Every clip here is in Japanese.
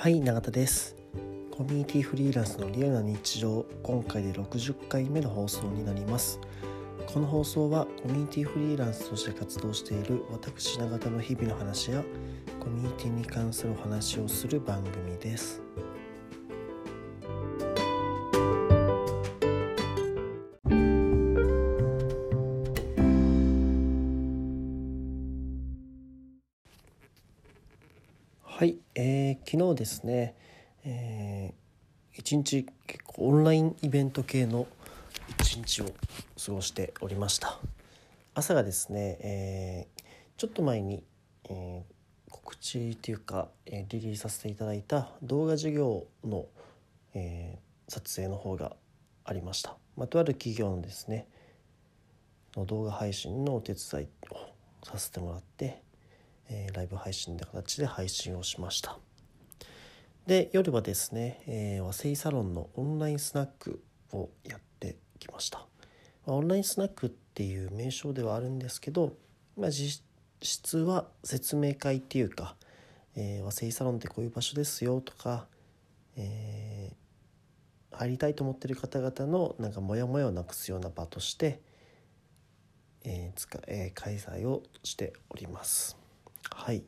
はい永田です。コミュニティフリーランスのリアルな日常今回で60回目の放送になります。この放送はコミュニティフリーランスとして活動している私永田の日々の話やコミュニティに関するお話をする番組です。はい、えー、昨日ですね、えー、一日結構オンラインイベント系の一日を過ごしておりました。朝がですね、えー、ちょっと前に、えー、告知というか、えー、リリースさせていただいた動画授業の、えー、撮影の方がありました、ま、とある企業のですねの動画配信のお手伝いをさせてもらってえー、ライブ配信の形で配信をしましたで夜はですね、えー、和製サロンのオンラインスナックをやってきました、ま、オンラインスナックっていう名称ではあるんですけど、まあ、実質は説明会っていうか、えー、和製サロンってこういう場所ですよとか、えー、入りたいと思ってる方々のなんかモヤモヤをなくすような場として、えーつかえー、開催をしております。はい。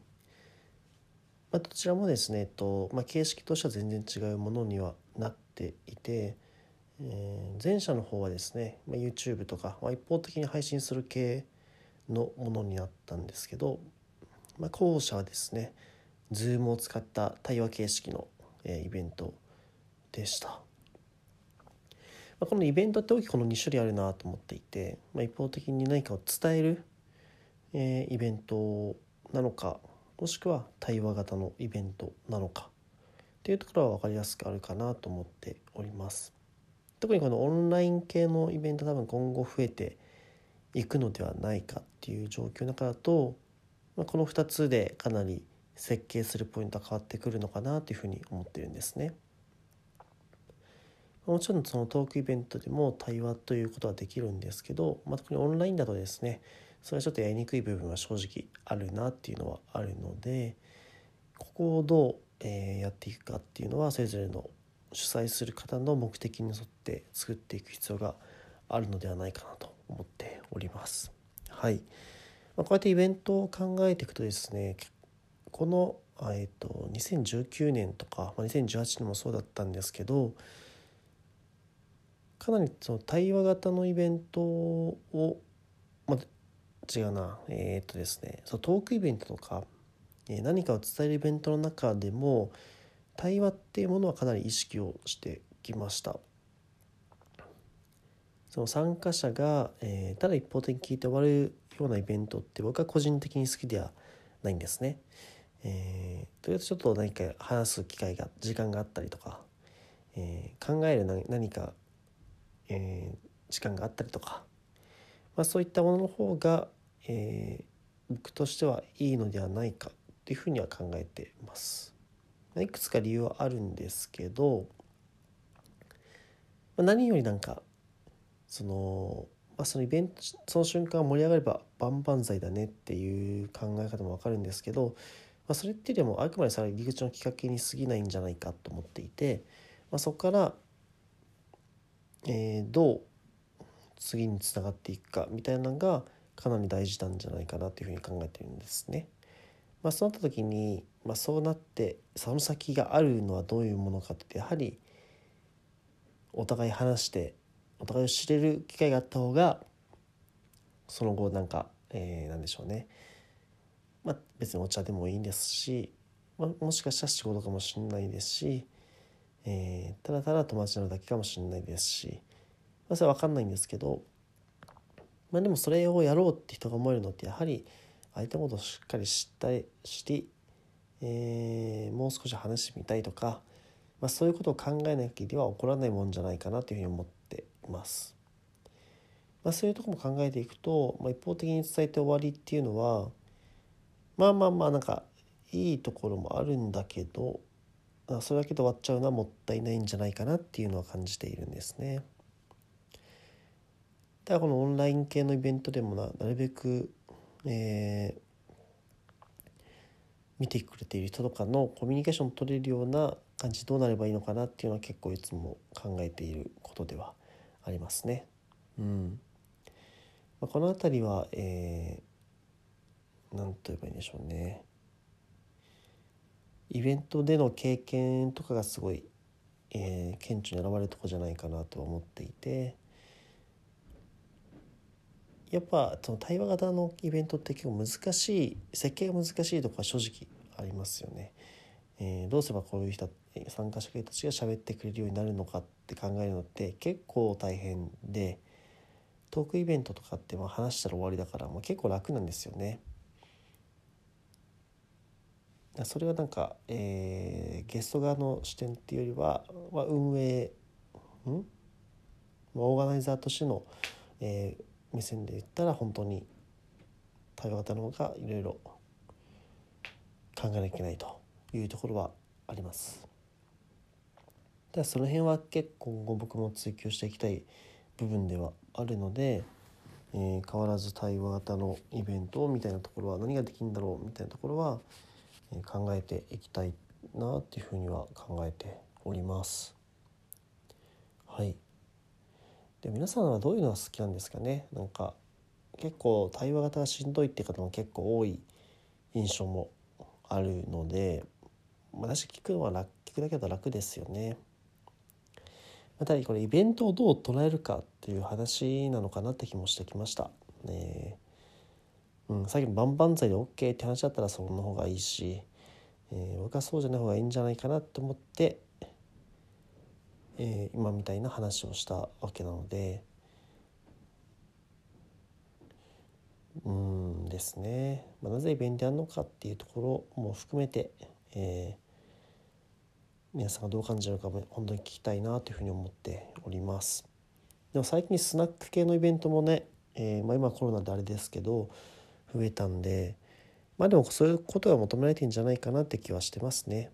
まあ、どちらもですね、えっとまあ、形式としては全然違うものにはなっていて、えー、前者の方はですね、まあ、YouTube とか、まあ、一方的に配信する系のものになったんですけど、まあ、後者はですね Zoom を使った対話形式の、えー、イベントでした。ま、このイベントって大きくこの2種類あるなと思っていて、まあ、一方的に何かを伝える、えー、イベントなのかもしくは対話型のイベントなのかっていうところは分かりやすくあるかなと思っております特にこのオンライン系のイベント多分今後増えていくのではないかっていう状況の中だと、まあ、この2つでかなり設計するポイントは変わってくるのかなというふうに思ってるんですね。もちろんそのトークイベントでも対話ということはできるんですけど、まあ、特にオンラインだとですねそれはちょっとやりにくい部分は正直あるなっていうのはあるのでここをどう、え、やっていくかっていうのはそれぞれの主催する方の目的に沿って作っていく必要があるのではないかなと思っております。はい、まあ、こうやってイベントを考えていくとですねこの、えーと、2019年とか、まあ、2018年もそうだったんですけどかなりその対話型のイベントを、まあ、違うな。えー、っとですね。そうトークイベントとか、えー、何かを伝えるイベントの中でも対話っていうものはかなり意識をしてきました。その参加者が、えー、ただ一方的に聞いて終わるようなイベントって僕は個人的に好きではないんですね。えー、とりあえずちょっと何か話す機会が時間があったりとか、えー、考える何か、えー、時間があったりとか、まあ、そういったものの方が、えー、僕としてはいいのではないかっていうふうには考えてます。いくつか理由はあるんですけどま何よりなんかその,、まあ、そのイベントその瞬間盛り上がれば万々歳だねっていう考え方も分かるんですけど、まあ、それっていうよりもあくまでそれは入り口のきっかけに過ぎないんじゃないかと思っていて、まあ、そこから、えー、どう次につながっていくかみたいなのがかなり大事なんじゃないかなというふうに考えてるんですね。まあ、そうなった時に、まあ、そうなってその先があるのはどういうものかってやはりお互い話してお互いを知れる機会があった方がその後なんか、えー、何でしょうね、まあ、別にお茶でもいいんですし、まあ、もしかしたら仕事かもしれないですし、えー、ただただ友達なのだけかもしれないですし、まあ、それは分かんないんですけどまあでもそれをやろうって人が思えるのってやはり相手のことをしっかり知ったりして、えー、もう少し話してみたいとか、まあ、そういうことを考えなきゃでは起こらないもんじゃないかなというふうに思っています。まあ、そういうとこも考えていくと、まあ、一方的に伝えて終わりっていうのはまあまあまあなんかいいところもあるんだけどそれだけで終わっちゃうのはもったいないんじゃないかなっていうのは感じているんですね。だからこのオンライン系のイベントでもななるべく、えー、見てくれている人とかのコミュニケーション取れるような感じどうなればいいのかなっていうのは結構いつも考えていることではありますね。うんまあ、この辺りは、えー、と言えばいいんでしょうね。イベントでの経験とかがすごい、えー、顕著に現れるとこじゃないかなと思っていてやっぱその対話型のイベントって結構難しい設計が難しいとこは正直ありますよね。えー、どうすればこういう人参加者たちが喋ってくれるようになるのかって考えるのって結構大変でトークイベントとかってまあ話したら終わりだからもう結構楽なんですよね。それはなんか、えー、ゲスト側の視点っていうよりは、まあ、運営ん、オーガナイザーとしての、えー、目線で言ったら本当に対話型の方がいろいろ考えなきゃいけないというところはあります。でその辺は結構今後僕も追求していきたい部分ではあるので、えー、変わらず対話型のイベントみたいなところは何ができるんだろうみたいなところは、考えていきたいなっていうふうには考えております。はいで皆さんはどういうのが好きなんですかね？なんか結構対話型がしんどいって方も結構多い印象もあるので私聞くのは楽聞くだけだと楽ですよね。またこれイベントをどう捉えるかっていう話なのかなって気もしてきました。ねうん、さっきの万々歳で OK って話だったらその方がいいし、えー、僕はそうじゃない方がいいんじゃないかなと思ってえー、今みたいな話をしたわけなのでうんですね、まあ、なぜイベントやるのかっていうところも含めて、えー、皆さんがどう感じるかも本当に聞きたいなというふうに思っております。でも最近スナック系のイベントもね、えー、まあ、今コロナであれですけど増えたんでまあでもそういうことが求められてんじゃないかなって気はしてますね。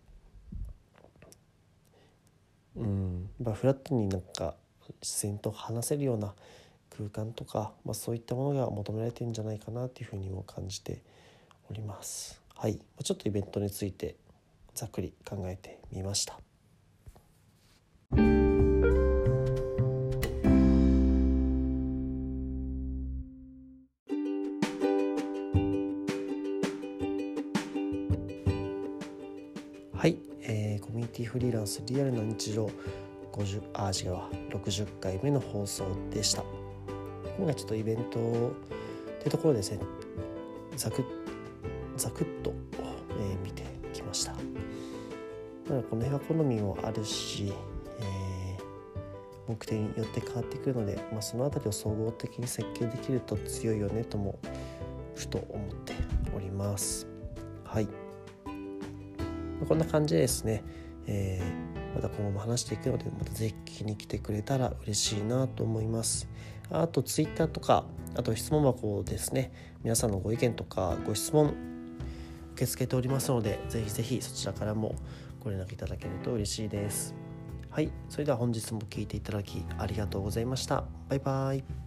うん、まあ、フラットになんか自然と話せるような空間とか、まあ、そういったものが求められてるんじゃないかなというふうにも感じております。はい、ちょっとイベントについてざっくり考えてみました。ティフリーランスリアルな日常50あ違うわ。60回目の放送でした。今回ちょっとイベントっていうところですねざくざくっと、えー、見てきました。この辺は好みもあるし、えー、目的によって変わってくるので、まあ、その辺りを総合的に設計できると強いよねともふと思っております。はい。こんな感じですねえー、また今後も話していくのでまたぜひ聞きに来てくれたら嬉しいなと思います。あとツイッターとかあと質問箱ですね。皆さんのご意見とかご質問受け付けておりますのでぜひぜひそちらからもご連絡いただけると嬉しいです。はいそれでは本日も聴いていただきありがとうございました。バイバイ。